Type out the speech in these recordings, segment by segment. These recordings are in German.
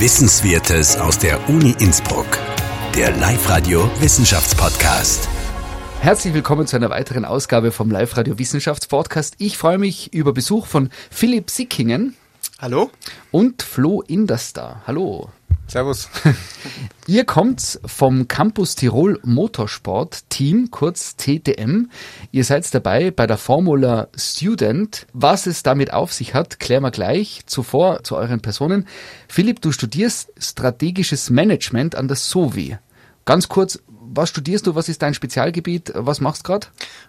Wissenswertes aus der Uni Innsbruck. Der Live-Radio Wissenschaftspodcast. Herzlich willkommen zu einer weiteren Ausgabe vom Live-Radio Wissenschaftspodcast. Ich freue mich über Besuch von Philipp Sickingen. Hallo. Und Flo Inderstar. Hallo. Servus. Ihr kommt vom Campus Tirol Motorsport Team, kurz TTM. Ihr seid dabei bei der Formula Student. Was es damit auf sich hat, klären wir gleich. Zuvor zu euren Personen. Philipp, du studierst strategisches Management an der SOVI. Ganz kurz, was studierst du? Was ist dein Spezialgebiet? Was machst du gerade?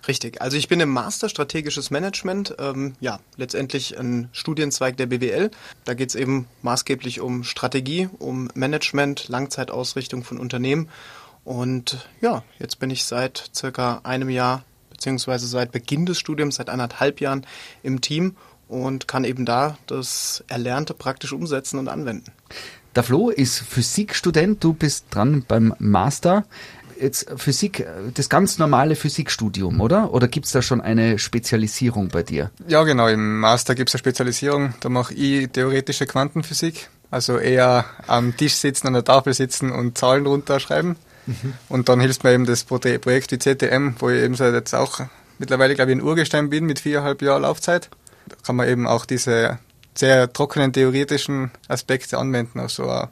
Richtig. Also ich bin im Master Strategisches Management. Ähm, ja, letztendlich ein Studienzweig der BWL. Da geht es eben maßgeblich um Strategie, um Management, Langzeitausrichtung von Unternehmen. Und ja, jetzt bin ich seit circa einem Jahr beziehungsweise seit Beginn des Studiums, seit anderthalb Jahren im Team und kann eben da das Erlernte praktisch umsetzen und anwenden. Der Flo ist Physikstudent, du bist dran beim Master jetzt Physik, das ganz normale Physikstudium, oder? Oder gibt es da schon eine Spezialisierung bei dir? Ja, genau. Im Master gibt es eine Spezialisierung. Da mache ich theoretische Quantenphysik. Also eher am Tisch sitzen, an der Tafel sitzen und Zahlen runterschreiben. Mhm. Und dann hilft mir eben das Projekt wie CTM, wo ich eben seit jetzt auch mittlerweile, glaube ich, in Urgestein bin mit viereinhalb Jahren Laufzeit. Da kann man eben auch diese sehr trockenen theoretischen Aspekte anwenden, also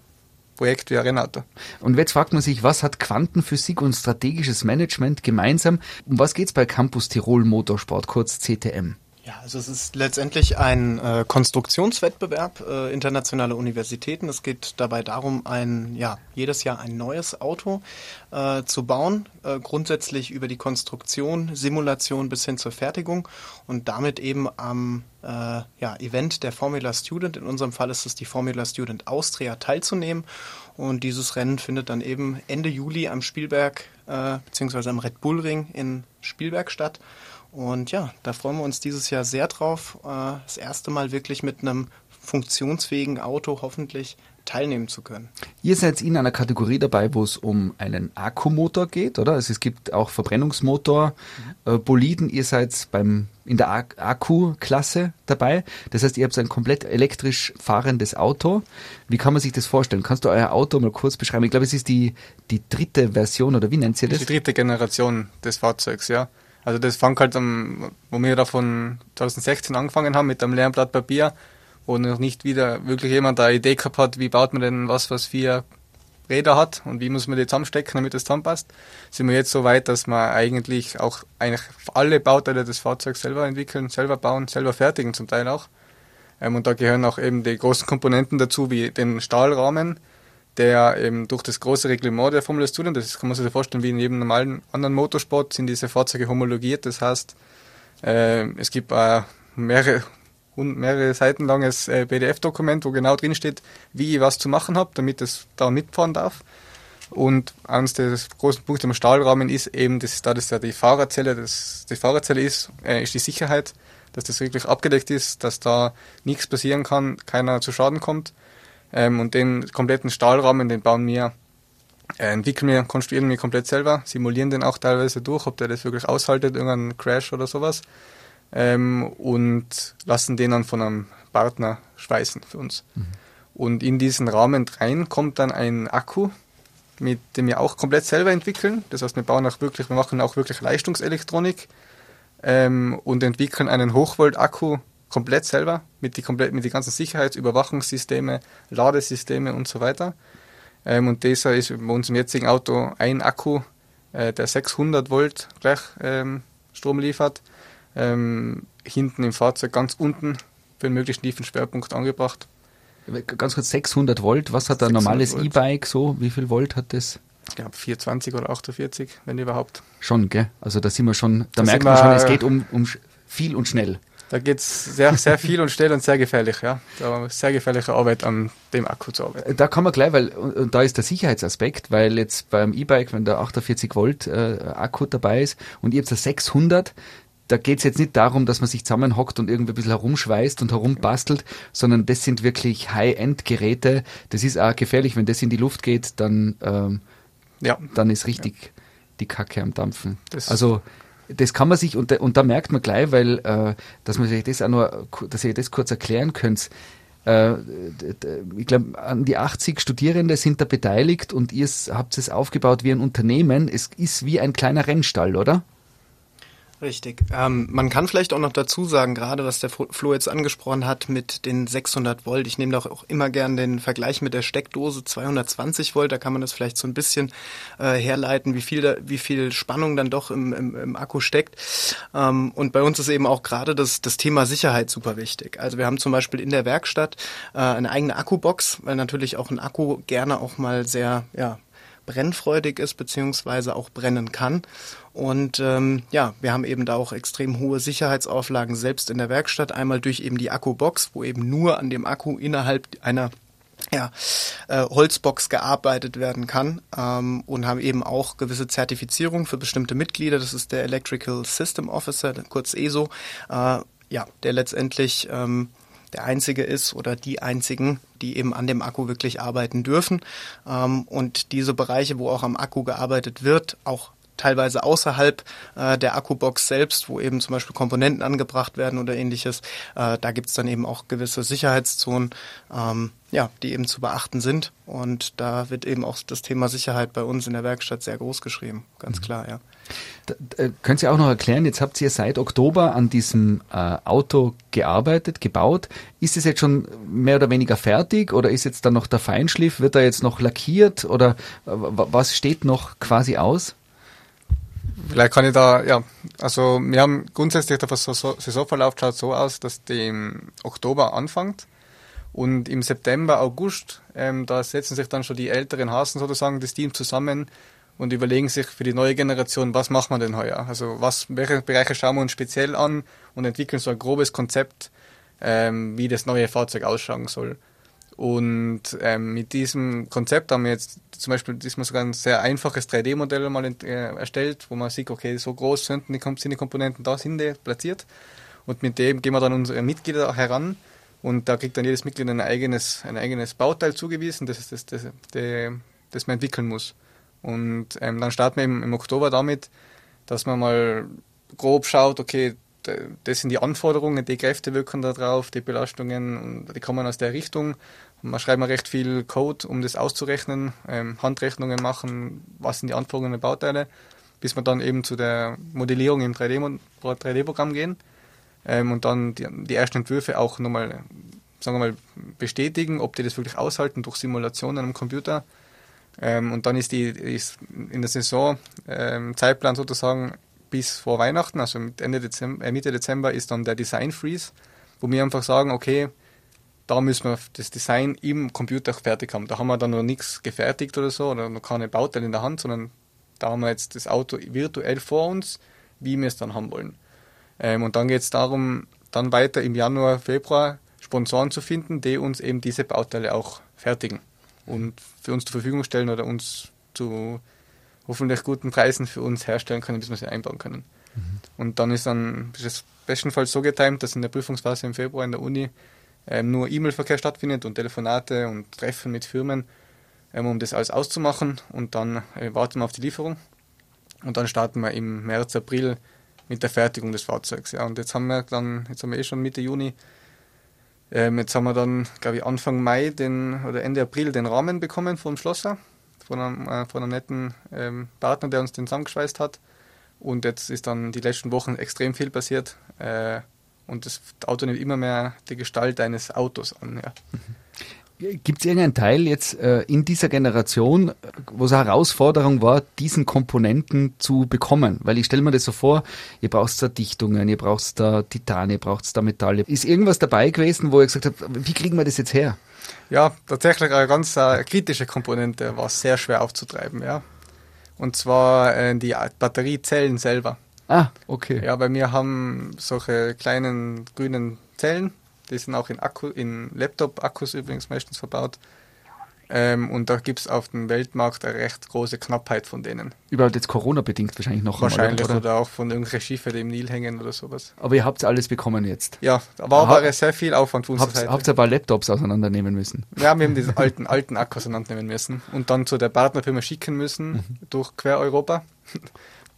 Projekt wie Renato. Und jetzt fragt man sich, was hat Quantenphysik und strategisches Management gemeinsam? Um was geht es bei Campus Tirol Motorsport, kurz CTM? Ja, also es ist letztendlich ein äh, Konstruktionswettbewerb äh, internationaler Universitäten. Es geht dabei darum, ein ja jedes Jahr ein neues Auto äh, zu bauen, äh, grundsätzlich über die Konstruktion, Simulation bis hin zur Fertigung und damit eben am äh, ja, Event der Formula Student, in unserem Fall ist es die Formula Student Austria, teilzunehmen. Und dieses Rennen findet dann eben Ende Juli am Spielberg äh, bzw. am Red Bull Ring in Spielberg statt. Und ja, da freuen wir uns dieses Jahr sehr drauf. Äh, das erste Mal wirklich mit einem funktionsfähigen Auto hoffentlich teilnehmen zu können. Ihr seid in einer Kategorie dabei, wo es um einen Akkumotor geht, oder? Also es gibt auch Verbrennungsmotor, äh, Boliden. Ihr seid beim, in der Akku-Klasse dabei. Das heißt, ihr habt ein komplett elektrisch fahrendes Auto. Wie kann man sich das vorstellen? Kannst du euer Auto mal kurz beschreiben? Ich glaube, es ist die, die dritte Version, oder wie nennt ihr das? Die dritte Generation des Fahrzeugs, ja. Also das fängt halt am, wo wir da von 2016 angefangen haben mit einem leeren Blatt Papier, wo noch nicht wieder wirklich jemand eine Idee gehabt hat, wie baut man denn was, was vier Räder hat und wie muss man die zusammenstecken, damit das zusammenpasst, sind wir jetzt so weit, dass wir eigentlich auch eigentlich alle Bauteile des Fahrzeugs selber entwickeln, selber bauen, selber fertigen zum Teil auch. Ähm, und da gehören auch eben die großen Komponenten dazu, wie den Stahlrahmen, der eben durch das große Reglement der Formel Student, das kann man sich vorstellen wie in jedem normalen anderen Motorsport, sind diese Fahrzeuge homologiert. Das heißt, äh, es gibt äh, mehrere, mehrere Seiten langes äh, PDF-Dokument, wo genau drin steht, wie ich was zu machen habe, damit es da mitfahren darf. Und eines der großen Punkte im Stahlrahmen ist eben, dass da das ja die Fahrerzelle, das die Fahrerzelle ist, äh, ist die Sicherheit, dass das wirklich abgedeckt ist, dass da nichts passieren kann, keiner zu Schaden kommt. Ähm, und den kompletten Stahlrahmen, den bauen wir, äh, entwickeln wir, konstruieren wir komplett selber, simulieren den auch teilweise durch, ob der das wirklich aushaltet, irgendeinen Crash oder sowas. Ähm, und lassen den dann von einem Partner schweißen für uns. Mhm. Und in diesen Rahmen rein kommt dann ein Akku, mit dem wir auch komplett selber entwickeln. Das heißt, wir bauen auch wirklich, wir machen auch wirklich Leistungselektronik ähm, und entwickeln einen Hochvolt-Akku komplett selber mit die komplett mit die ganzen Sicherheitsüberwachungssysteme, Ladesysteme und so weiter. Ähm, und dieser ist bei uns im jetzigen Auto ein Akku, äh, der 600 Volt gleich ähm, Strom liefert. Ähm, hinten im Fahrzeug ganz unten für einen möglichst tiefen Schwerpunkt angebracht. Ganz kurz 600 Volt. Was hat ein normales E-Bike so? Wie viel Volt hat das? Ich glaube 420 oder 48, wenn überhaupt. Schon, gell? Also da sind wir schon, da, da merkt man schon, es geht um, um viel und schnell. Da geht es sehr, sehr viel und schnell und sehr gefährlich, ja. Da sehr gefährliche Arbeit an dem Akku zu arbeiten. Da kann man gleich, weil, und da ist der Sicherheitsaspekt, weil jetzt beim E-Bike, wenn der 48 Volt äh, Akku dabei ist und ihr habt da 600, da geht es jetzt nicht darum, dass man sich zusammenhockt und irgendwie ein bisschen herumschweißt und herumbastelt, sondern das sind wirklich High-End-Geräte. Das ist auch gefährlich, wenn das in die Luft geht, dann, ähm, ja. dann ist richtig ja. die Kacke am Dampfen. Das also das kann man sich, und, und da merkt man gleich, weil, äh, dass man sich das auch nur, dass ihr das kurz erklären könnt. Äh, ich glaube, an die 80 Studierende sind da beteiligt und ihr habt es aufgebaut wie ein Unternehmen. Es ist wie ein kleiner Rennstall, oder? Richtig. Ähm, man kann vielleicht auch noch dazu sagen, gerade was der Flo jetzt angesprochen hat mit den 600 Volt. Ich nehme doch auch immer gern den Vergleich mit der Steckdose 220 Volt. Da kann man das vielleicht so ein bisschen äh, herleiten, wie viel, da, wie viel Spannung dann doch im, im, im Akku steckt. Ähm, und bei uns ist eben auch gerade das, das Thema Sicherheit super wichtig. Also wir haben zum Beispiel in der Werkstatt äh, eine eigene Akkubox, weil natürlich auch ein Akku gerne auch mal sehr, ja, brennfreudig ist beziehungsweise auch brennen kann. Und ähm, ja, wir haben eben da auch extrem hohe Sicherheitsauflagen selbst in der Werkstatt. Einmal durch eben die Akkubox, wo eben nur an dem Akku innerhalb einer ja, äh, Holzbox gearbeitet werden kann ähm, und haben eben auch gewisse Zertifizierung für bestimmte Mitglieder. Das ist der Electrical System Officer, kurz ESO, äh, ja, der letztendlich ähm, der einzige ist oder die einzigen, die eben an dem Akku wirklich arbeiten dürfen. Ähm, und diese Bereiche, wo auch am Akku gearbeitet wird, auch teilweise außerhalb äh, der Akkubox selbst, wo eben zum Beispiel Komponenten angebracht werden oder ähnliches. Äh, da gibt es dann eben auch gewisse Sicherheitszonen, ähm, ja, die eben zu beachten sind. Und da wird eben auch das Thema Sicherheit bei uns in der Werkstatt sehr groß geschrieben, ganz mhm. klar, ja. Da, da, können Sie auch noch erklären, jetzt habt ihr seit Oktober an diesem äh, Auto gearbeitet, gebaut. Ist es jetzt schon mehr oder weniger fertig oder ist jetzt dann noch der Feinschliff? Wird da jetzt noch lackiert oder äh, was steht noch quasi aus? Vielleicht kann ich da, ja, also wir haben grundsätzlich der Saisonverlauf schaut so aus, dass die im Oktober anfängt und im September, August, ähm, da setzen sich dann schon die älteren Hasen sozusagen das Team zusammen und überlegen sich für die neue Generation, was machen wir denn heuer? Also was, welche Bereiche schauen wir uns speziell an und entwickeln so ein grobes Konzept, ähm, wie das neue Fahrzeug ausschauen soll. Und ähm, mit diesem Konzept haben wir jetzt zum Beispiel diesmal sogar ein sehr einfaches 3D-Modell mal äh, erstellt, wo man sieht, okay, so groß sind die, sind die Komponenten da sind die platziert. Und mit dem gehen wir dann unsere Mitglieder heran und da kriegt dann jedes Mitglied ein eigenes, ein eigenes Bauteil zugewiesen, das, das, das, das, das man entwickeln muss. Und ähm, dann starten wir im, im Oktober damit, dass man mal grob schaut, okay, das sind die Anforderungen, die Kräfte wirken da drauf, die Belastungen, die kommen aus der Richtung man schreibt mal recht viel Code, um das auszurechnen, ähm, Handrechnungen machen, was sind die der Bauteile, bis wir dann eben zu der Modellierung im 3D-Programm 3D gehen ähm, und dann die, die, ersten Entwürfe auch nochmal, sagen wir mal, bestätigen, ob die das wirklich aushalten durch Simulationen am Computer. Ähm, und dann ist die ist in der Saison ähm, Zeitplan sozusagen bis vor Weihnachten, also Ende Dezember, äh, Mitte Dezember ist dann der Design Freeze, wo wir einfach sagen, okay, da müssen wir das Design im Computer fertig haben. Da haben wir dann noch nichts gefertigt oder so oder noch keine Bauteile in der Hand, sondern da haben wir jetzt das Auto virtuell vor uns, wie wir es dann haben wollen. Ähm, und dann geht es darum, dann weiter im Januar, Februar Sponsoren zu finden, die uns eben diese Bauteile auch fertigen und für uns zur Verfügung stellen oder uns zu hoffentlich guten Preisen für uns herstellen können, bis wir sie einbauen können. Mhm. Und dann ist dann ist es bestenfalls so getimt, dass in der Prüfungsphase im Februar in der Uni ähm, nur E-Mail-Verkehr stattfindet und Telefonate und Treffen mit Firmen, ähm, um das alles auszumachen. Und dann äh, warten wir auf die Lieferung. Und dann starten wir im März, April mit der Fertigung des Fahrzeugs. Ja, und jetzt haben wir dann, jetzt haben wir eh schon Mitte Juni, ähm, jetzt haben wir dann, glaube ich, Anfang Mai den, oder Ende April den Rahmen bekommen vom Schlosser, von einem, äh, von einem netten ähm, Partner, der uns den zusammengeschweißt hat. Und jetzt ist dann die letzten Wochen extrem viel passiert. Äh, und das Auto nimmt immer mehr die Gestalt eines Autos an. Ja. Gibt es irgendeinen Teil jetzt äh, in dieser Generation, wo es eine Herausforderung war, diesen Komponenten zu bekommen? Weil ich stelle mir das so vor, ihr braucht da Dichtungen, ihr braucht da Titan, ihr braucht da Metalle. Ist irgendwas dabei gewesen, wo ihr gesagt habt, wie kriegen wir das jetzt her? Ja, tatsächlich eine ganz äh, kritische Komponente war sehr schwer aufzutreiben, ja. Und zwar äh, die Batteriezellen selber. Ah, okay. Ja, weil wir haben solche kleinen grünen Zellen, die sind auch in Akku, in Laptop-Akkus übrigens meistens verbaut. Ähm, und da gibt es auf dem Weltmarkt eine recht große Knappheit von denen. Überhaupt jetzt Corona-bedingt wahrscheinlich noch Wahrscheinlich einmal, oder? oder? auch von irgendwelchen Schiffe, die im Nil hängen oder sowas. Aber ihr habt alles bekommen jetzt? Ja, da war aber sehr viel Aufwand von unserer Seite. Habt ihr ein paar Laptops auseinandernehmen müssen? Ja, wir haben diese alten, alten Akkus auseinandernehmen müssen und dann zu der Partnerfirma schicken müssen mhm. durch quer Europa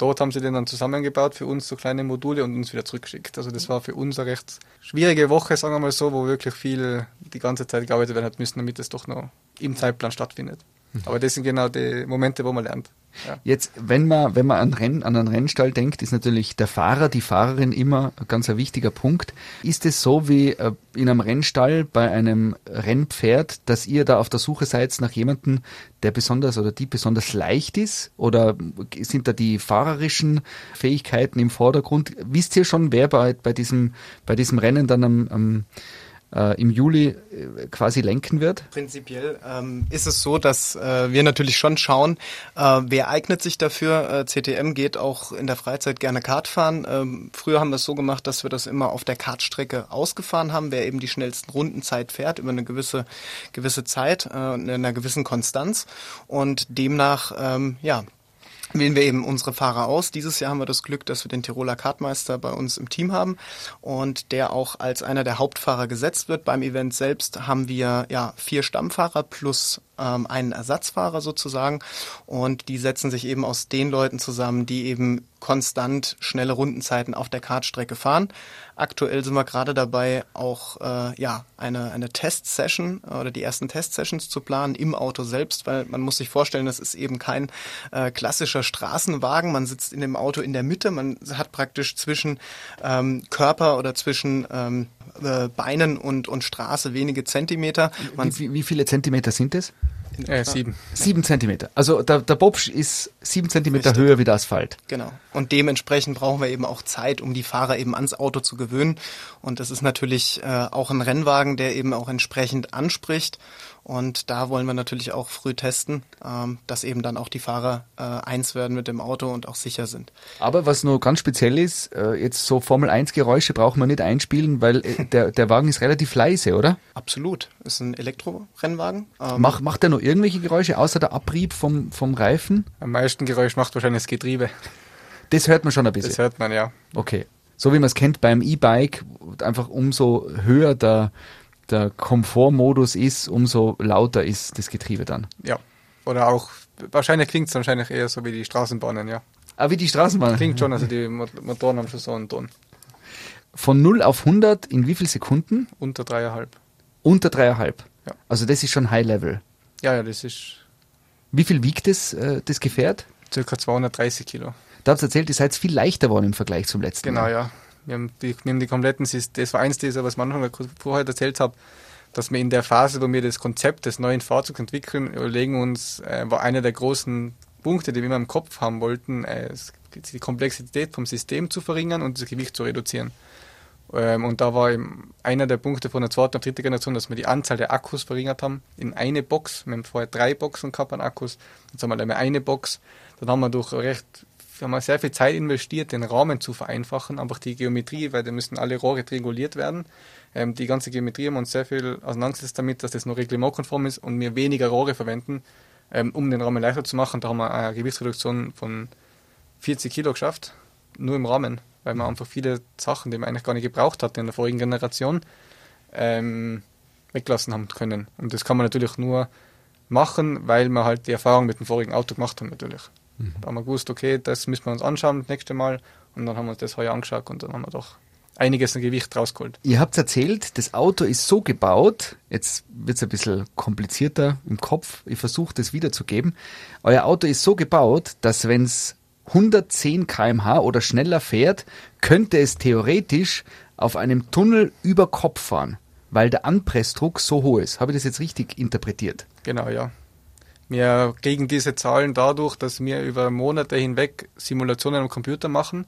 dort haben sie den dann zusammengebaut für uns, so kleine Module und uns wieder zurückgeschickt. Also das war für uns eine recht schwierige Woche, sagen wir mal so, wo wirklich viel die ganze Zeit gearbeitet werden hat müssen, damit es doch noch im Zeitplan stattfindet. Aber das sind genau die Momente, wo man lernt. Ja. Jetzt, wenn man, wenn man an, Renn, an einen Rennstall denkt, ist natürlich der Fahrer, die Fahrerin immer ein ganz ein wichtiger Punkt. Ist es so wie äh, in einem Rennstall bei einem Rennpferd, dass ihr da auf der Suche seid nach jemandem, der besonders oder die besonders leicht ist? Oder sind da die fahrerischen Fähigkeiten im Vordergrund? Wisst ihr schon, wer bei, bei, diesem, bei diesem Rennen dann am, am im Juli äh, quasi lenken wird? Prinzipiell ähm, ist es so, dass äh, wir natürlich schon schauen, äh, wer eignet sich dafür. Äh, CTM geht auch in der Freizeit gerne Kart fahren. Ähm, früher haben wir es so gemacht, dass wir das immer auf der Kartstrecke ausgefahren haben, wer eben die schnellsten Rundenzeit fährt über eine gewisse gewisse Zeit, äh, in einer gewissen Konstanz und demnach ähm, ja wählen wir eben unsere Fahrer aus. Dieses Jahr haben wir das Glück, dass wir den Tiroler Kartmeister bei uns im Team haben und der auch als einer der Hauptfahrer gesetzt wird. Beim Event selbst haben wir ja vier Stammfahrer plus ähm, einen Ersatzfahrer sozusagen und die setzen sich eben aus den Leuten zusammen, die eben konstant schnelle Rundenzeiten auf der Kartstrecke fahren. Aktuell sind wir gerade dabei, auch äh, ja eine eine Testsession oder die ersten Testsessions zu planen im Auto selbst, weil man muss sich vorstellen, das ist eben kein äh, klassischer Straßenwagen. Man sitzt in dem Auto in der Mitte, man hat praktisch zwischen ähm, Körper oder zwischen ähm, äh, Beinen und, und Straße wenige Zentimeter. Man wie, wie viele Zentimeter sind es? Äh, sieben. Sieben Zentimeter. Also der, der Bobsch ist sieben Zentimeter Richtig. höher wie der Asphalt. Genau. Und dementsprechend brauchen wir eben auch Zeit, um die Fahrer eben ans Auto zu gewöhnen. Und das ist natürlich äh, auch ein Rennwagen, der eben auch entsprechend anspricht. Und da wollen wir natürlich auch früh testen, ähm, dass eben dann auch die Fahrer äh, eins werden mit dem Auto und auch sicher sind. Aber was nur ganz speziell ist, äh, jetzt so Formel 1 Geräusche braucht man nicht einspielen, weil äh, der, der Wagen ist relativ leise, oder? Absolut. Ist ein Elektrorennwagen. Ähm, Mach, macht der nur irgendwelche Geräusche außer der Abrieb vom, vom Reifen? Am meisten Geräusch macht wahrscheinlich das Getriebe. Das hört man schon ein bisschen. Das hört man, ja. Okay. So wie man es kennt beim E-Bike, einfach umso höher der, der Komfortmodus ist, umso lauter ist das Getriebe dann. Ja. Oder auch, wahrscheinlich klingt es wahrscheinlich eher so wie die Straßenbahnen, ja. Ah, wie die Straßenbahnen? Klingt schon, also die Motoren haben schon so einen Ton. Von 0 auf 100 in wie viel Sekunden? Unter dreieinhalb. Unter dreieinhalb? Ja. Also das ist schon High Level. Ja, ja, das ist. Wie viel wiegt das, äh, das Gefährt? Circa 230 Kilo. Da habt ihr erzählt, ihr seid viel leichter geworden im Vergleich zum letzten genau, Mal. Genau, ja. Wir haben die, wir haben die kompletten, das war eins dieser, was man vorher erzählt habe, dass wir in der Phase, wo wir das Konzept des neuen Fahrzeugs entwickeln, überlegen uns, äh, war einer der großen Punkte, die wir immer im Kopf haben wollten, äh, die Komplexität vom System zu verringern und das Gewicht zu reduzieren. Ähm, und da war einer der Punkte von der zweiten und dritten Generation, dass wir die Anzahl der Akkus verringert haben in eine Box. Wir haben vorher drei Boxen gehabt an Akkus, jetzt haben wir eine Box. Dann haben wir durch recht wir haben sehr viel Zeit investiert, den Rahmen zu vereinfachen, einfach die Geometrie, weil da müssen alle Rohre trianguliert werden. Ähm, die ganze Geometrie haben uns sehr viel auseinandergesetzt damit, dass das noch reglementkonform ist und wir weniger Rohre verwenden, ähm, um den Rahmen leichter zu machen. Da haben wir eine Gewichtsreduktion von 40 Kilo geschafft, nur im Rahmen, weil man einfach viele Sachen, die man eigentlich gar nicht gebraucht hat in der vorigen Generation, ähm, weglassen haben können. Und das kann man natürlich nur machen, weil wir halt die Erfahrung mit dem vorigen Auto gemacht haben natürlich. Mhm. Da haben wir gewusst, okay, das müssen wir uns anschauen das nächste Mal. Und dann haben wir uns das heuer angeschaut und dann haben wir doch einiges an Gewicht rausgeholt. Ihr habt erzählt, das Auto ist so gebaut, jetzt wird es ein bisschen komplizierter im Kopf, ich versuche das wiederzugeben. Euer Auto ist so gebaut, dass wenn es 110 km/h oder schneller fährt, könnte es theoretisch auf einem Tunnel über Kopf fahren, weil der Anpressdruck so hoch ist. Habe ich das jetzt richtig interpretiert? Genau, ja. Wir kriegen diese Zahlen dadurch, dass wir über Monate hinweg Simulationen am Computer machen.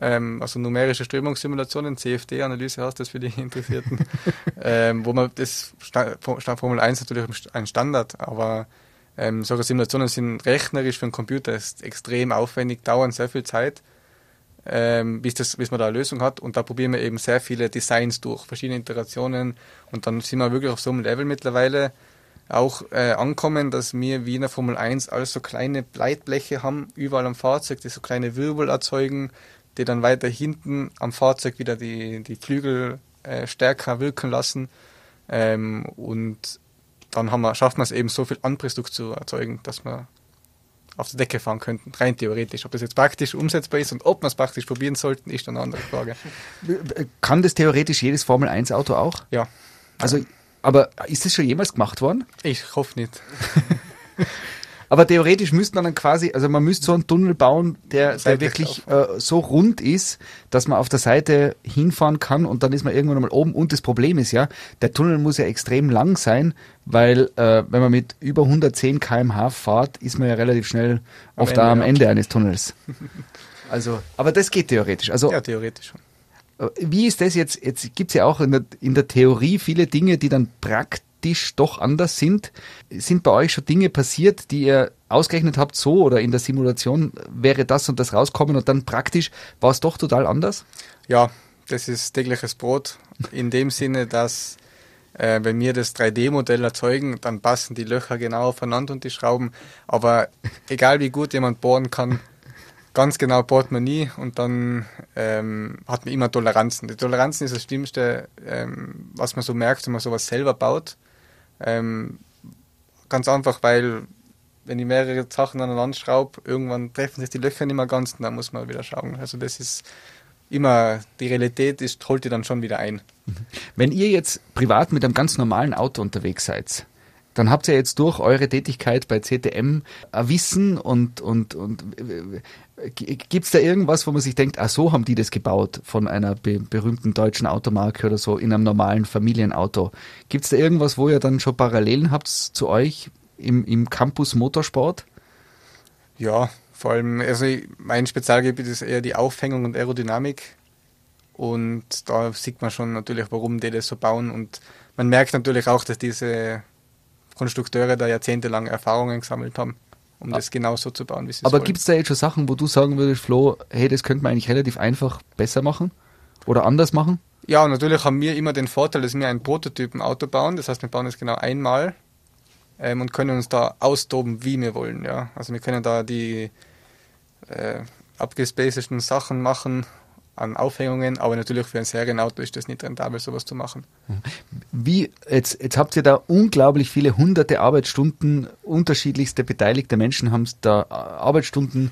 Ähm, also numerische Strömungssimulationen, CFD-Analyse heißt das für die Interessierten, ähm, wo man das Formel 1 natürlich ein Standard, aber ähm, solche Simulationen sind rechnerisch für einen Computer ist extrem aufwendig, dauern sehr viel Zeit, ähm, bis, das, bis man da eine Lösung hat. Und da probieren wir eben sehr viele Designs durch, verschiedene Iterationen. Und dann sind wir wirklich auf so einem Level mittlerweile, auch äh, ankommen, dass wir wie in der Formel 1 alles so kleine Leitbleche haben, überall am Fahrzeug, die so kleine Wirbel erzeugen, die dann weiter hinten am Fahrzeug wieder die, die Flügel äh, stärker wirken lassen. Ähm, und dann haben wir, schafft man es eben so viel Anpressdruck zu erzeugen, dass man auf der Decke fahren könnten, rein theoretisch. Ob das jetzt praktisch umsetzbar ist und ob wir es praktisch probieren sollten, ist eine andere Frage. Kann das theoretisch jedes Formel-1-Auto auch? Ja. Also, aber ist das schon jemals gemacht worden? Ich hoffe nicht. Aber theoretisch müsste man dann quasi, also man müsste so einen Tunnel bauen, der, der wirklich äh, so rund ist, dass man auf der Seite hinfahren kann und dann ist man irgendwann mal oben. Und das Problem ist ja, der Tunnel muss ja extrem lang sein, weil äh, wenn man mit über 110 km/h fährt, ist man ja relativ schnell am oft Ende, am ja. Ende eines Tunnels. Also, aber das geht theoretisch. Also, ja, theoretisch schon. Äh, wie ist das jetzt? Jetzt gibt es ja auch in der, in der Theorie viele Dinge, die dann praktisch doch anders sind. Sind bei euch schon Dinge passiert, die ihr ausgerechnet habt, so oder in der Simulation wäre das und das rauskommen und dann praktisch war es doch total anders? Ja, das ist tägliches Brot in dem Sinne, dass äh, wenn wir das 3D-Modell erzeugen, dann passen die Löcher genau aufeinander und die Schrauben. Aber egal wie gut jemand bohren kann, ganz genau nie und dann ähm, hat man immer Toleranzen. Die Toleranzen ist das Schlimmste, ähm, was man so merkt, wenn man sowas selber baut. Ähm, ganz einfach, weil wenn ich mehrere Sachen aneinander schraube, irgendwann treffen sich die Löcher nicht mehr ganz und dann muss man wieder schauen. Also das ist immer, die Realität ist, holt die dann schon wieder ein. Wenn ihr jetzt privat mit einem ganz normalen Auto unterwegs seid, dann habt ihr jetzt durch eure Tätigkeit bei CTM ein Wissen und, und, und gibt es da irgendwas, wo man sich denkt, ah, so haben die das gebaut von einer be berühmten deutschen Automarke oder so in einem normalen Familienauto? Gibt es da irgendwas, wo ihr dann schon Parallelen habt zu euch im, im Campus Motorsport? Ja, vor allem, also mein Spezialgebiet ist eher die Aufhängung und Aerodynamik. Und da sieht man schon natürlich, warum die das so bauen. Und man merkt natürlich auch, dass diese Konstrukteure da jahrzehntelang Erfahrungen gesammelt haben, um ah. das genauso zu bauen, wie sie Aber gibt es da jetzt schon Sachen, wo du sagen würdest, Flo, hey, das könnte man eigentlich relativ einfach besser machen oder anders machen? Ja, natürlich haben wir immer den Vorteil, dass wir einen Prototypen-Auto bauen. Das heißt, wir bauen es genau einmal ähm, und können uns da austoben, wie wir wollen. Ja? Also wir können da die äh, abgespaceden Sachen machen an Aufhängungen, aber natürlich für ein Serienauto ist das nicht rentabel, sowas zu machen. Wie, jetzt, jetzt habt ihr da unglaublich viele hunderte Arbeitsstunden, unterschiedlichste beteiligte Menschen haben da Arbeitsstunden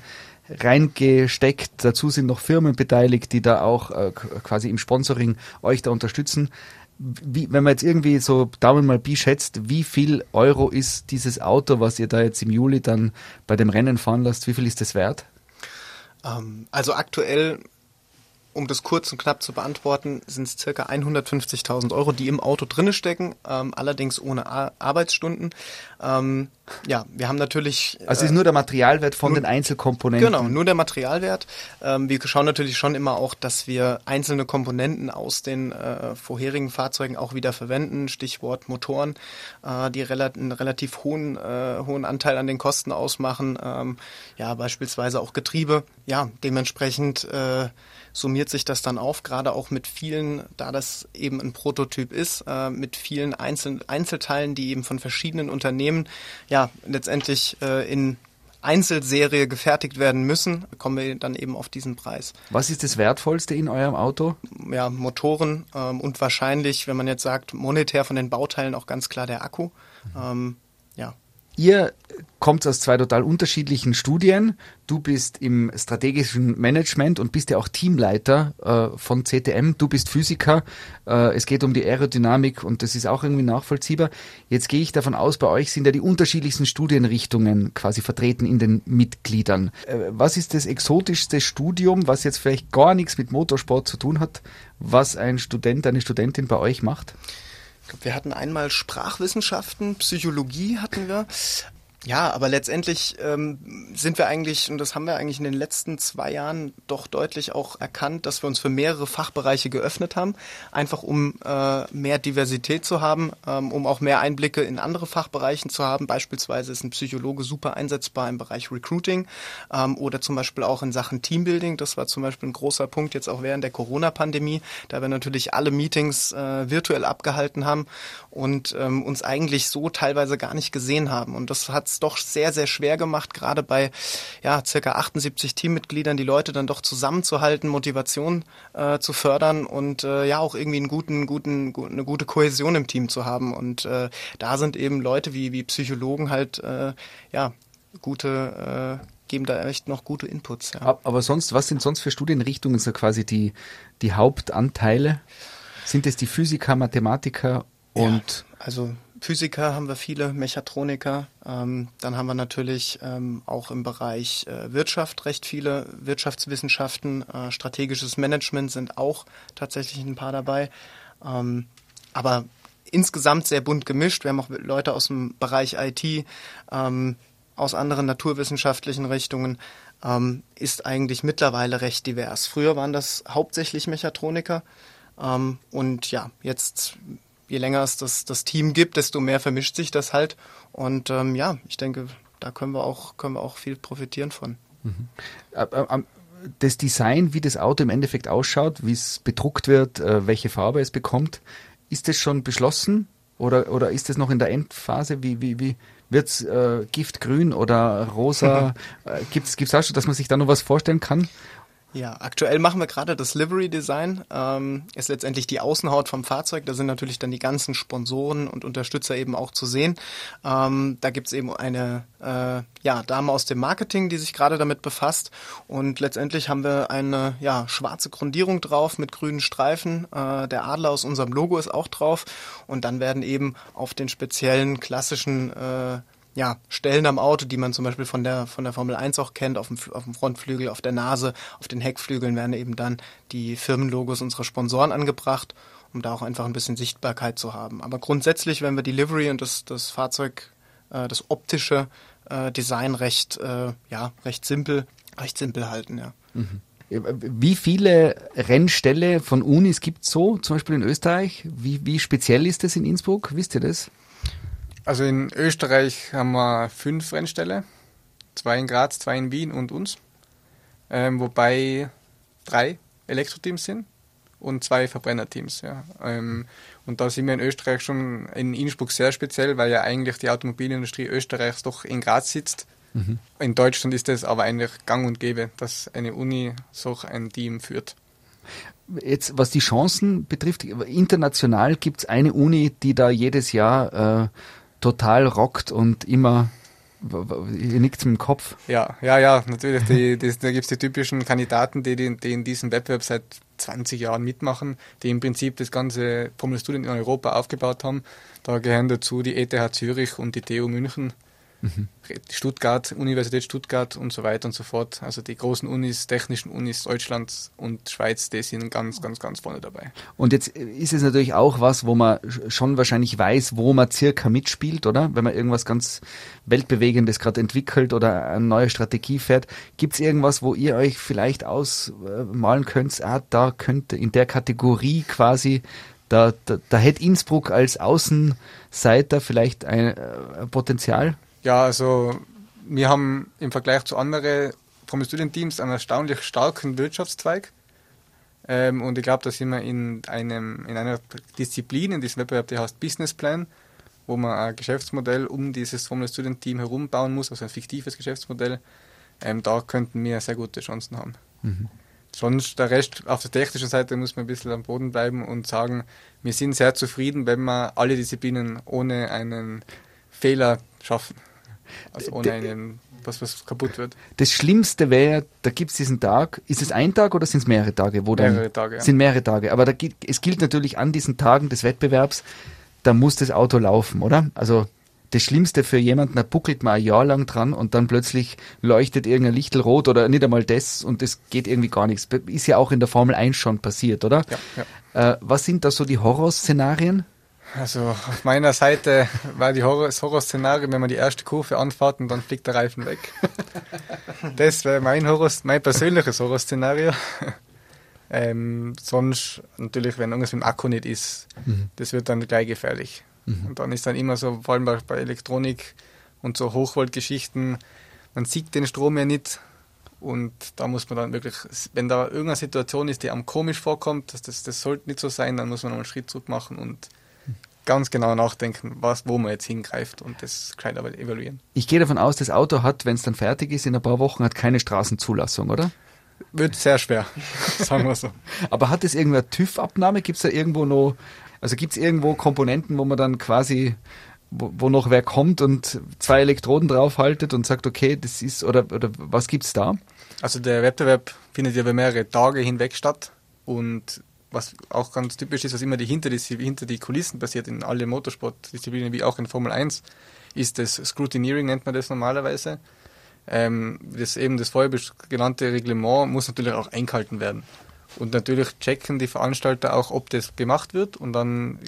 reingesteckt. Dazu sind noch Firmen beteiligt, die da auch äh, quasi im Sponsoring euch da unterstützen. Wie, wenn man jetzt irgendwie so Daumen mal Bi schätzt, wie viel Euro ist dieses Auto, was ihr da jetzt im Juli dann bei dem Rennen fahren lasst, wie viel ist das wert? Ähm, also aktuell um das kurz und knapp zu beantworten, sind es circa 150.000 Euro, die im Auto drinne stecken, ähm, allerdings ohne Ar Arbeitsstunden. Ähm, ja, wir haben natürlich. Also es ist nur der Materialwert von nur, den Einzelkomponenten. Genau, nur der Materialwert. Ähm, wir schauen natürlich schon immer auch, dass wir einzelne Komponenten aus den äh, vorherigen Fahrzeugen auch wieder verwenden. Stichwort Motoren, äh, die rel einen relativ hohen, äh, hohen Anteil an den Kosten ausmachen. Ähm, ja, beispielsweise auch Getriebe. Ja, dementsprechend äh, summiert sich das dann auf, gerade auch mit vielen, da das eben ein Prototyp ist, äh, mit vielen Einzel Einzelteilen, die eben von verschiedenen Unternehmen ja letztendlich äh, in Einzelserie gefertigt werden müssen, kommen wir dann eben auf diesen Preis. Was ist das Wertvollste in eurem Auto? Ja, Motoren ähm, und wahrscheinlich, wenn man jetzt sagt, monetär von den Bauteilen auch ganz klar der Akku. Mhm. Ähm, Ihr kommt aus zwei total unterschiedlichen Studien. Du bist im strategischen Management und bist ja auch Teamleiter äh, von CTM. Du bist Physiker. Äh, es geht um die Aerodynamik und das ist auch irgendwie nachvollziehbar. Jetzt gehe ich davon aus, bei euch sind ja die unterschiedlichsten Studienrichtungen quasi vertreten in den Mitgliedern. Äh, was ist das exotischste Studium, was jetzt vielleicht gar nichts mit Motorsport zu tun hat, was ein Student, eine Studentin bei euch macht? Wir hatten einmal Sprachwissenschaften, Psychologie hatten wir. Ja, aber letztendlich ähm, sind wir eigentlich, und das haben wir eigentlich in den letzten zwei Jahren doch deutlich auch erkannt, dass wir uns für mehrere Fachbereiche geöffnet haben, einfach um äh, mehr Diversität zu haben, ähm, um auch mehr Einblicke in andere Fachbereichen zu haben. Beispielsweise ist ein Psychologe super einsetzbar im Bereich Recruiting ähm, oder zum Beispiel auch in Sachen Teambuilding. Das war zum Beispiel ein großer Punkt jetzt auch während der Corona-Pandemie, da wir natürlich alle Meetings äh, virtuell abgehalten haben und ähm, uns eigentlich so teilweise gar nicht gesehen haben. Und das hat doch sehr, sehr schwer gemacht, gerade bei ja, circa 78 Teammitgliedern, die Leute dann doch zusammenzuhalten, Motivation äh, zu fördern und äh, ja auch irgendwie einen guten, guten, eine gute Kohäsion im Team zu haben. Und äh, da sind eben Leute wie, wie Psychologen halt äh, ja gute, äh, geben da echt noch gute Inputs. Ja. Aber sonst, was sind sonst für Studienrichtungen so quasi die, die Hauptanteile? Sind es die Physiker, Mathematiker und? Ja, also Physiker haben wir viele, Mechatroniker. Ähm, dann haben wir natürlich ähm, auch im Bereich äh, Wirtschaft recht viele Wirtschaftswissenschaften. Äh, strategisches Management sind auch tatsächlich ein paar dabei. Ähm, aber insgesamt sehr bunt gemischt. Wir haben auch Leute aus dem Bereich IT, ähm, aus anderen naturwissenschaftlichen Richtungen. Ähm, ist eigentlich mittlerweile recht divers. Früher waren das hauptsächlich Mechatroniker. Ähm, und ja, jetzt je länger es das, das Team gibt, desto mehr vermischt sich das halt. Und ähm, ja, ich denke, da können wir auch, können wir auch viel profitieren von. Mhm. Das Design, wie das Auto im Endeffekt ausschaut, wie es bedruckt wird, äh, welche Farbe es bekommt, ist das schon beschlossen oder, oder ist das noch in der Endphase? Wie, wie, wie wird es äh, giftgrün oder rosa? äh, Gibt es auch schon, dass man sich da noch was vorstellen kann? Ja, aktuell machen wir gerade das Livery Design. Ähm, ist letztendlich die Außenhaut vom Fahrzeug. Da sind natürlich dann die ganzen Sponsoren und Unterstützer eben auch zu sehen. Ähm, da gibt's eben eine äh, ja, Dame aus dem Marketing, die sich gerade damit befasst. Und letztendlich haben wir eine ja, schwarze Grundierung drauf mit grünen Streifen. Äh, der Adler aus unserem Logo ist auch drauf. Und dann werden eben auf den speziellen klassischen äh, ja, Stellen am Auto, die man zum Beispiel von der, von der Formel 1 auch kennt, auf dem, auf dem Frontflügel, auf der Nase, auf den Heckflügeln werden eben dann die Firmenlogos unserer Sponsoren angebracht, um da auch einfach ein bisschen Sichtbarkeit zu haben. Aber grundsätzlich, wenn wir die Livery und das, das Fahrzeug, äh, das optische äh, Design recht, äh, ja, recht simpel, recht simpel halten, ja. Mhm. Wie viele Rennställe von Unis gibt es so, zum Beispiel in Österreich? Wie, wie speziell ist das in Innsbruck? Wisst ihr das? Also in Österreich haben wir fünf Rennställe, zwei in Graz, zwei in Wien und uns, ähm, wobei drei Elektroteams sind und zwei Verbrennerteams. Ja. Ähm, und da sind wir in Österreich schon in Innsbruck sehr speziell, weil ja eigentlich die Automobilindustrie Österreichs doch in Graz sitzt. Mhm. In Deutschland ist es aber eigentlich gang und gäbe, dass eine Uni so ein Team führt. Jetzt, was die Chancen betrifft, international gibt es eine Uni, die da jedes Jahr äh, total rockt und immer ihr nickt mit dem Kopf. Ja, ja, ja, natürlich. Die, die, da gibt es die typischen Kandidaten, die, die, die in diesem Wettbewerb seit 20 Jahren mitmachen, die im Prinzip das ganze Formel Studien in Europa aufgebaut haben. Da gehören dazu die ETH Zürich und die TU München. Mhm. Stuttgart, Universität Stuttgart und so weiter und so fort. Also die großen Unis, technischen Unis Deutschlands und Schweiz, die sind ganz, ganz, ganz vorne dabei. Und jetzt ist es natürlich auch was, wo man schon wahrscheinlich weiß, wo man circa mitspielt, oder? Wenn man irgendwas ganz Weltbewegendes gerade entwickelt oder eine neue Strategie fährt. Gibt es irgendwas, wo ihr euch vielleicht ausmalen könnt, ah, da könnte in der Kategorie quasi da, da, da hätte Innsbruck als Außenseiter vielleicht ein, ein Potenzial? Ja, also wir haben im Vergleich zu anderen Formel Studienteams einen erstaunlich starken Wirtschaftszweig. Ähm, und ich glaube, da sind wir in, einem, in einer Disziplin, in diesem Wettbewerb, der heißt Business Plan, wo man ein Geschäftsmodell um dieses Formel Student Team herum bauen muss, also ein fiktives Geschäftsmodell. Ähm, da könnten wir sehr gute Chancen haben. Mhm. Sonst der Rest auf der technischen Seite muss man ein bisschen am Boden bleiben und sagen, wir sind sehr zufrieden, wenn wir alle Disziplinen ohne einen Fehler schaffen. Also ohne einen, was, was kaputt wird. Das Schlimmste wäre, da gibt es diesen Tag, ist es ein Tag oder sind es mehrere Tage? Wo mehrere Tage, ja. Sind mehrere Tage. Aber da, es gilt natürlich an diesen Tagen des Wettbewerbs, da muss das Auto laufen, oder? Also das Schlimmste für jemanden, da buckelt man ein Jahr lang dran und dann plötzlich leuchtet irgendein Lichtel rot oder nicht einmal das und es geht irgendwie gar nichts. Ist ja auch in der Formel 1 schon passiert, oder? Ja, ja. Äh, was sind da so die Horrorszenarien? Also auf meiner Seite war die Horror, das Horrorszenario, wenn man die erste Kurve anfährt und dann fliegt der Reifen weg. das wäre mein Horror, mein persönliches Horrorszenario. Ähm, sonst natürlich, wenn irgendwas mit dem Akku nicht ist, mhm. das wird dann gleich gefährlich. Mhm. Und dann ist dann immer so, vor allem bei, bei Elektronik und so Hochvoltgeschichten, man sieht den Strom ja nicht und da muss man dann wirklich, wenn da irgendeine Situation ist, die einem komisch vorkommt, das, das, das sollte nicht so sein, dann muss man noch einen Schritt zurück machen und ganz genau nachdenken, was, wo man jetzt hingreift und das gescheit aber evaluieren. Ich gehe davon aus, das Auto hat, wenn es dann fertig ist, in ein paar Wochen, hat keine Straßenzulassung, oder? Wird sehr schwer, sagen wir so. aber hat es irgendeine TÜV-Abnahme? Gibt es da irgendwo noch, also gibt es irgendwo Komponenten, wo man dann quasi wo, wo noch wer kommt und zwei Elektroden draufhaltet und sagt, okay, das ist, oder, oder was gibt's da? Also der Wettbewerb findet ja über mehrere Tage hinweg statt und was auch ganz typisch ist, was immer die hinter, die hinter die Kulissen passiert in allen Motorsportdisziplinen wie auch in Formel 1, ist das Scrutineering, nennt man das normalerweise. Ähm, das eben das vorher genannte Reglement muss natürlich auch eingehalten werden. Und natürlich checken die Veranstalter auch, ob das gemacht wird und dann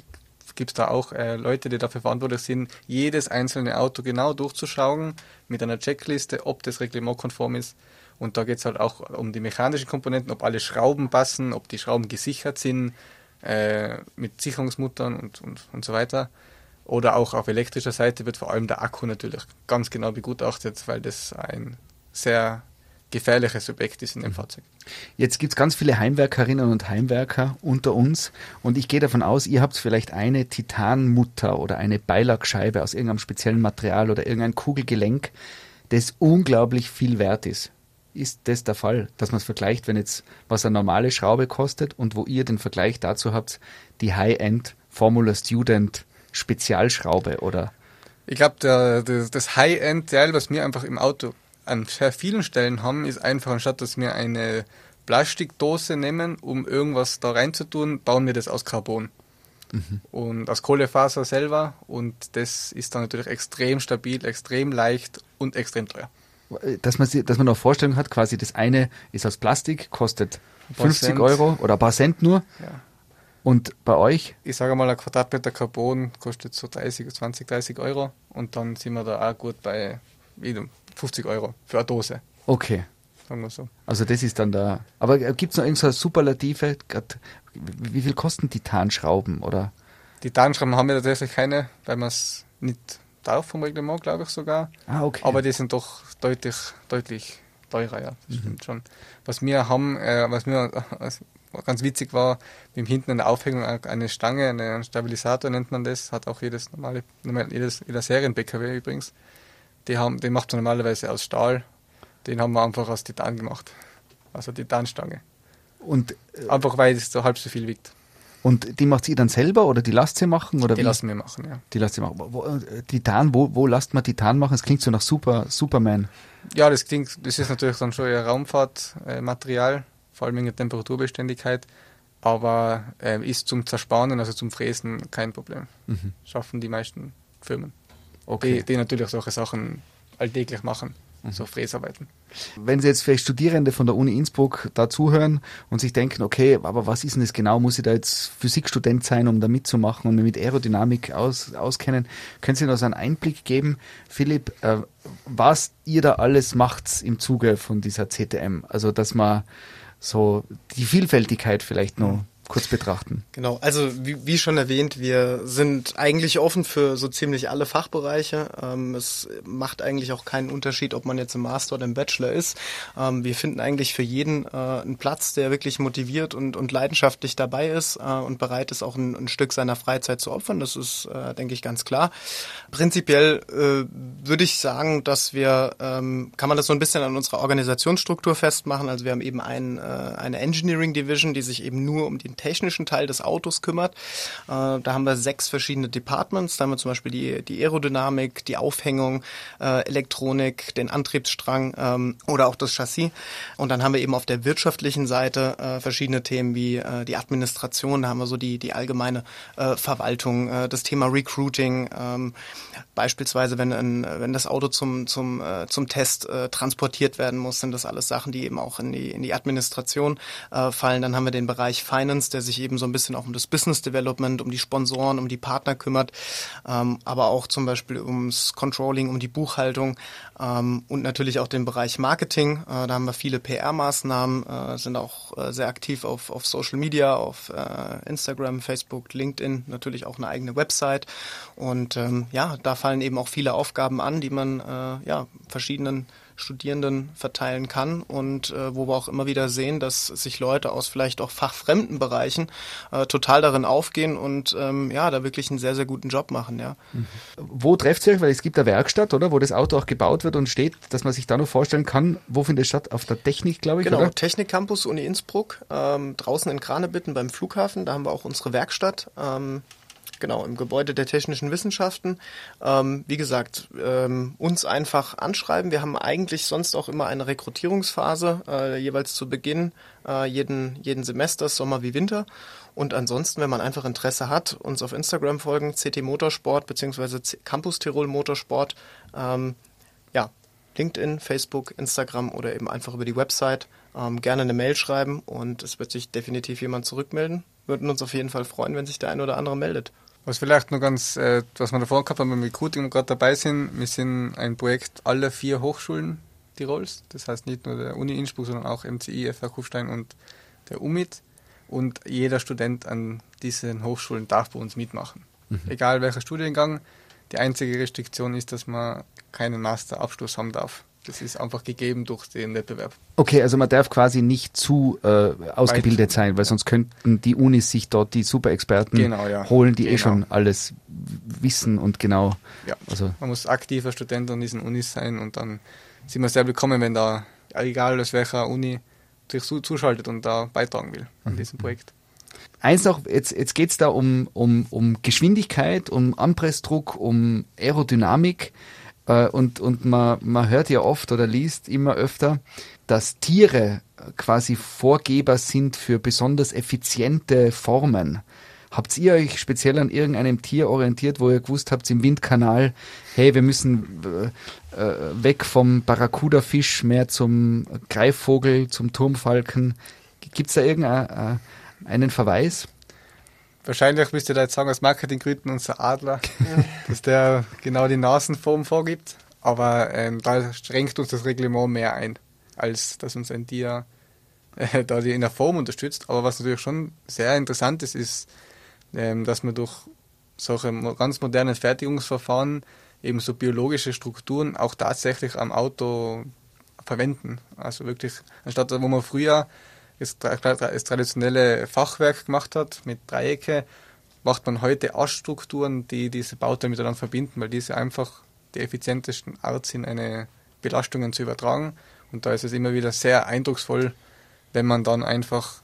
gibt es da auch äh, Leute, die dafür verantwortlich sind, jedes einzelne Auto genau durchzuschauen mit einer Checkliste, ob das reglementkonform ist. Und da geht es halt auch um die mechanischen Komponenten, ob alle Schrauben passen, ob die Schrauben gesichert sind äh, mit Sicherungsmuttern und, und, und so weiter. Oder auch auf elektrischer Seite wird vor allem der Akku natürlich ganz genau begutachtet, weil das ein sehr gefährliches Objekt ist in dem Fahrzeug. Jetzt gibt es ganz viele Heimwerkerinnen und Heimwerker unter uns und ich gehe davon aus, ihr habt vielleicht eine Titanmutter oder eine Beilagscheibe aus irgendeinem speziellen Material oder irgendein Kugelgelenk, das unglaublich viel wert ist. Ist das der Fall, dass man es vergleicht, wenn jetzt was eine normale Schraube kostet und wo ihr den Vergleich dazu habt, die High-End Formula Student Spezialschraube oder? Ich glaube, das High-End-Teil, was mir einfach im Auto an sehr vielen Stellen haben, ist einfach, anstatt dass wir eine Plastikdose nehmen, um irgendwas da reinzutun, bauen wir das aus Carbon. Mhm. Und aus Kohlefaser selber. Und das ist dann natürlich extrem stabil, extrem leicht und extrem teuer. Dass man, dass man auch Vorstellung hat, quasi das eine ist aus Plastik, kostet 50 Cent. Euro oder ein paar Cent nur. Ja. Und bei euch? Ich sage mal, ein Quadratmeter Carbon kostet so 30, 20, 30 Euro. Und dann sind wir da auch gut bei 50 Euro für eine Dose. Okay. Sagen wir so. Also das ist dann da. Aber gibt es noch irgendeine Superlative? Wie viel kosten Titanschrauben? Oder? Titanschrauben haben wir tatsächlich keine, weil man es nicht darf vom Reglement, glaube ich sogar. Ah, okay. Aber die sind doch deutlich, deutlich teurer, ja. Das mhm. stimmt schon. Was wir haben, äh, was mir ganz witzig war, wir haben hinten in der Aufhängung eine Stange, einen Stabilisator nennt man das, hat auch jedes normale, jedes, jeder Serien-BKW übrigens. Die haben, den macht man normalerweise aus Stahl. Den haben wir einfach aus Titan gemacht. Also Titanstange. Und äh, einfach weil es so halb so viel wiegt. Und die macht ihr dann selber oder die lasst ihr machen? Oder die wie? lassen wir machen, ja. Die lasst ihr machen. Wo, äh, Titan, wo, wo lasst man Titan machen? Das klingt so nach Super, Superman. Ja, das klingt, das ist natürlich dann schon eher Raumfahrtmaterial, vor allem wegen der Temperaturbeständigkeit, aber äh, ist zum Zerspannen, also zum Fräsen kein Problem. Mhm. Schaffen die meisten Firmen okay. die, die natürlich solche Sachen alltäglich machen. So Fräsarbeiten. Wenn Sie jetzt vielleicht Studierende von der Uni Innsbruck da zuhören und sich denken, okay, aber was ist denn das genau? Muss ich da jetzt Physikstudent sein, um da mitzumachen und mich mit Aerodynamik aus, auskennen? Können Sie uns einen Einblick geben, Philipp, äh, was ihr da alles macht im Zuge von dieser CTM? Also, dass man so die Vielfältigkeit vielleicht noch kurz betrachten. Genau, also wie, wie, schon erwähnt, wir sind eigentlich offen für so ziemlich alle Fachbereiche. Ähm, es macht eigentlich auch keinen Unterschied, ob man jetzt im Master oder im Bachelor ist. Ähm, wir finden eigentlich für jeden äh, einen Platz, der wirklich motiviert und, und leidenschaftlich dabei ist äh, und bereit ist, auch ein, ein, Stück seiner Freizeit zu opfern. Das ist, äh, denke ich, ganz klar. Prinzipiell äh, würde ich sagen, dass wir, ähm, kann man das so ein bisschen an unserer Organisationsstruktur festmachen. Also wir haben eben ein, äh, eine Engineering Division, die sich eben nur um den technischen Teil des Autos kümmert. Äh, da haben wir sechs verschiedene Departments. Da haben wir zum Beispiel die, die Aerodynamik, die Aufhängung, äh, Elektronik, den Antriebsstrang ähm, oder auch das Chassis. Und dann haben wir eben auf der wirtschaftlichen Seite äh, verschiedene Themen wie äh, die Administration. Da haben wir so die, die allgemeine äh, Verwaltung, äh, das Thema Recruiting. Ähm, beispielsweise, wenn, ein, wenn das Auto zum, zum, äh, zum Test äh, transportiert werden muss, sind das alles Sachen, die eben auch in die, in die Administration äh, fallen. Dann haben wir den Bereich Finance Finance, der sich eben so ein bisschen auch um das Business Development, um die Sponsoren, um die Partner kümmert, ähm, aber auch zum Beispiel ums Controlling, um die Buchhaltung ähm, und natürlich auch den Bereich Marketing. Äh, da haben wir viele PR-Maßnahmen, äh, sind auch äh, sehr aktiv auf, auf Social Media, auf äh, Instagram, Facebook, LinkedIn, natürlich auch eine eigene Website. Und ähm, ja, da fallen eben auch viele Aufgaben an, die man äh, ja verschiedenen Studierenden verteilen kann und äh, wo wir auch immer wieder sehen, dass sich Leute aus vielleicht auch fachfremden Bereichen äh, total darin aufgehen und ähm, ja, da wirklich einen sehr, sehr guten Job machen, ja. Mhm. Wo trefft ihr euch? Weil es gibt eine Werkstatt, oder? Wo das Auto auch gebaut wird und steht, dass man sich da noch vorstellen kann, wo findet es statt? Auf der Technik, glaube ich, Genau, oder? Technik Campus Uni Innsbruck, ähm, draußen in Kranebitten beim Flughafen, da haben wir auch unsere Werkstatt. Ähm, Genau, im Gebäude der Technischen Wissenschaften. Ähm, wie gesagt, ähm, uns einfach anschreiben. Wir haben eigentlich sonst auch immer eine Rekrutierungsphase, äh, jeweils zu Beginn äh, jeden, jeden Semesters, Sommer wie Winter. Und ansonsten, wenn man einfach Interesse hat, uns auf Instagram folgen, CT Motorsport bzw. Campus Tirol Motorsport. Ähm, ja, LinkedIn, Facebook, Instagram oder eben einfach über die Website ähm, gerne eine Mail schreiben und es wird sich definitiv jemand zurückmelden. Würden uns auf jeden Fall freuen, wenn sich der eine oder andere meldet. Was vielleicht noch ganz, äh, was wir davor gehabt haben beim Recruiting gerade dabei sind, wir sind ein Projekt aller vier Hochschulen Tirols, das heißt nicht nur der Uni Innsbruck, sondern auch MCI, FH Kufstein und der UMIT. Und jeder Student an diesen Hochschulen darf bei uns mitmachen. Mhm. Egal welcher Studiengang. Die einzige Restriktion ist, dass man keinen Masterabschluss haben darf. Das ist einfach gegeben durch den Wettbewerb. Okay, also man darf quasi nicht zu äh, ausgebildet Weit. sein, weil sonst könnten die Unis sich dort die Superexperten genau, ja. holen, die eh genau. eh schon alles wissen und genau. Ja, also man muss aktiver Student an diesen Unis sein und dann sind wir sehr willkommen, wenn da, egal aus welcher Uni, sich zuschaltet und da beitragen will an mhm. diesem Projekt. Eins noch, jetzt, jetzt geht es da um, um, um Geschwindigkeit, um Anpressdruck, um Aerodynamik. Äh, und, und man, man hört ja oft oder liest immer öfter, dass Tiere quasi Vorgeber sind für besonders effiziente Formen. Habt ihr euch speziell an irgendeinem Tier orientiert, wo ihr gewusst habt im Windkanal, hey, wir müssen äh, äh weg vom Barracuda-Fisch mehr zum Greifvogel, zum Turmfalken? Gibt es da irgendeinen äh, Verweis? Wahrscheinlich müsst ihr da jetzt sagen, aus Marketinggründen unser Adler, dass der genau die Nasenform vorgibt. Aber ähm, da schränkt uns das Reglement mehr ein, als dass uns ein Tier äh, da die in der Form unterstützt. Aber was natürlich schon sehr interessant ist, ist, ähm, dass man durch solche ganz modernen Fertigungsverfahren eben so biologische Strukturen auch tatsächlich am Auto verwenden. Also wirklich, anstatt wo man früher das, das traditionelle Fachwerk gemacht hat mit Dreiecke, macht man heute Aschstrukturen, die diese Bauteile miteinander verbinden, weil diese einfach die effizientesten Art sind, eine Belastungen zu übertragen. Und da ist es immer wieder sehr eindrucksvoll, wenn man dann einfach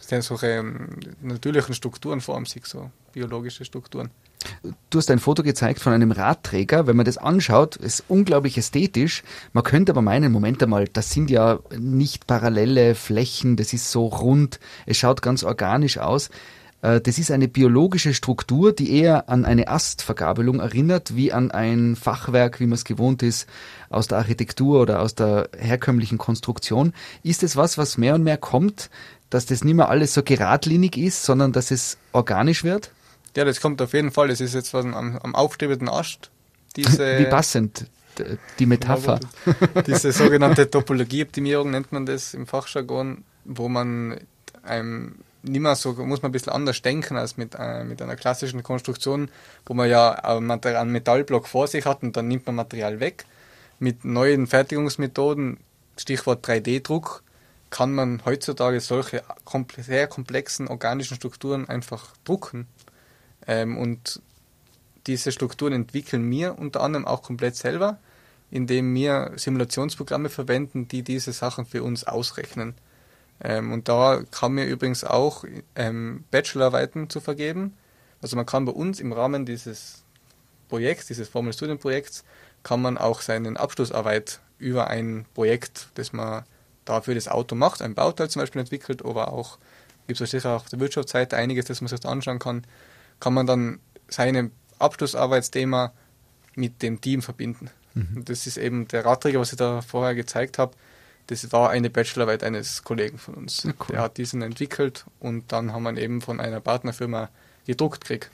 solche ähm, natürlichen Strukturen vor sich, so biologische Strukturen. Du hast ein Foto gezeigt von einem Radträger. Wenn man das anschaut, ist unglaublich ästhetisch. Man könnte aber meinen, Moment einmal, das sind ja nicht parallele Flächen, das ist so rund, es schaut ganz organisch aus. Äh, das ist eine biologische Struktur, die eher an eine Astvergabelung erinnert, wie an ein Fachwerk, wie man es gewohnt ist aus der Architektur oder aus der herkömmlichen Konstruktion. Ist es was, was mehr und mehr kommt, dass das nicht mehr alles so geradlinig ist, sondern dass es organisch wird? Ja, das kommt auf jeden Fall. Das ist jetzt was am, am aufstrebenden Ast. Diese, Wie passend, die Metapher. diese sogenannte Topologieoptimierung nennt man das im Fachjargon, wo man einem nicht mehr so, muss man ein bisschen anders denken als mit, äh, mit einer klassischen Konstruktion, wo man ja einen Metallblock vor sich hat und dann nimmt man Material weg. Mit neuen Fertigungsmethoden, Stichwort 3D-Druck, kann man heutzutage solche sehr komplexen organischen Strukturen einfach drucken. Ähm, und diese Strukturen entwickeln wir unter anderem auch komplett selber, indem wir Simulationsprogramme verwenden, die diese Sachen für uns ausrechnen. Ähm, und da kann mir übrigens auch ähm, Bachelorarbeiten zu vergeben. Also man kann bei uns im Rahmen dieses Projekts, dieses Formel-Studienprojekts, kann man auch seine Abschlussarbeit über ein Projekt, das man dafür das Auto macht, ein Bauteil zum Beispiel entwickelt, aber auch gibt es sicher auf der Wirtschaftsseite einiges, das man sich anschauen kann, kann man dann seine Abschlussarbeitsthema mit dem Team verbinden. Mhm. Und das ist eben der Radträger, was ich da vorher gezeigt habe. Das war eine Bachelorarbeit eines Kollegen von uns. Ja, cool. Der hat diesen entwickelt und dann haben wir eben von einer Partnerfirma gedruckt gekriegt.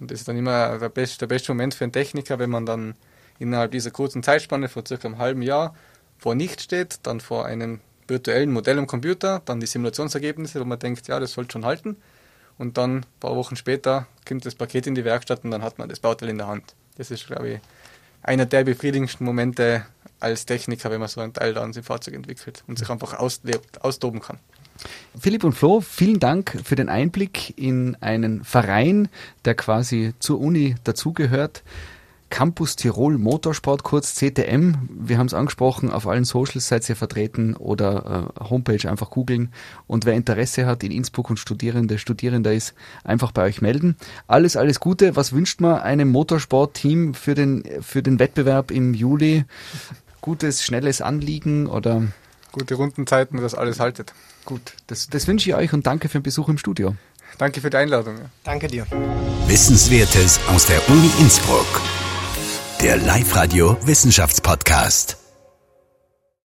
Und das ist dann immer der, best, der beste Moment für einen Techniker, wenn man dann innerhalb dieser kurzen Zeitspanne vor circa einem halben Jahr vor nicht steht, dann vor einem virtuellen Modell am Computer, dann die Simulationsergebnisse, wo man denkt, ja, das sollte schon halten und dann ein paar Wochen später kommt das Paket in die Werkstatt und dann hat man das Bauteil in der Hand. Das ist, glaube ich, einer der befriedigendsten Momente als Techniker, wenn man so ein Teil da an dem Fahrzeug entwickelt und sich einfach auslebt, austoben kann. Philipp und Flo, vielen Dank für den Einblick in einen Verein, der quasi zur Uni dazugehört. Campus Tirol Motorsport, kurz CTM. Wir haben es angesprochen, auf allen Socials seid ihr vertreten oder äh, Homepage einfach googeln. Und wer Interesse hat in Innsbruck und Studierende, Studierender ist, einfach bei euch melden. Alles, alles Gute. Was wünscht man einem Motorsportteam für den, für den Wettbewerb im Juli? Gutes, schnelles Anliegen oder? Gute Rundenzeiten, dass alles haltet. Gut, das, das wünsche ich euch und danke für den Besuch im Studio. Danke für die Einladung. Danke dir. Wissenswertes aus der Uni Innsbruck. Der Live-Radio Wissenschaftspodcast.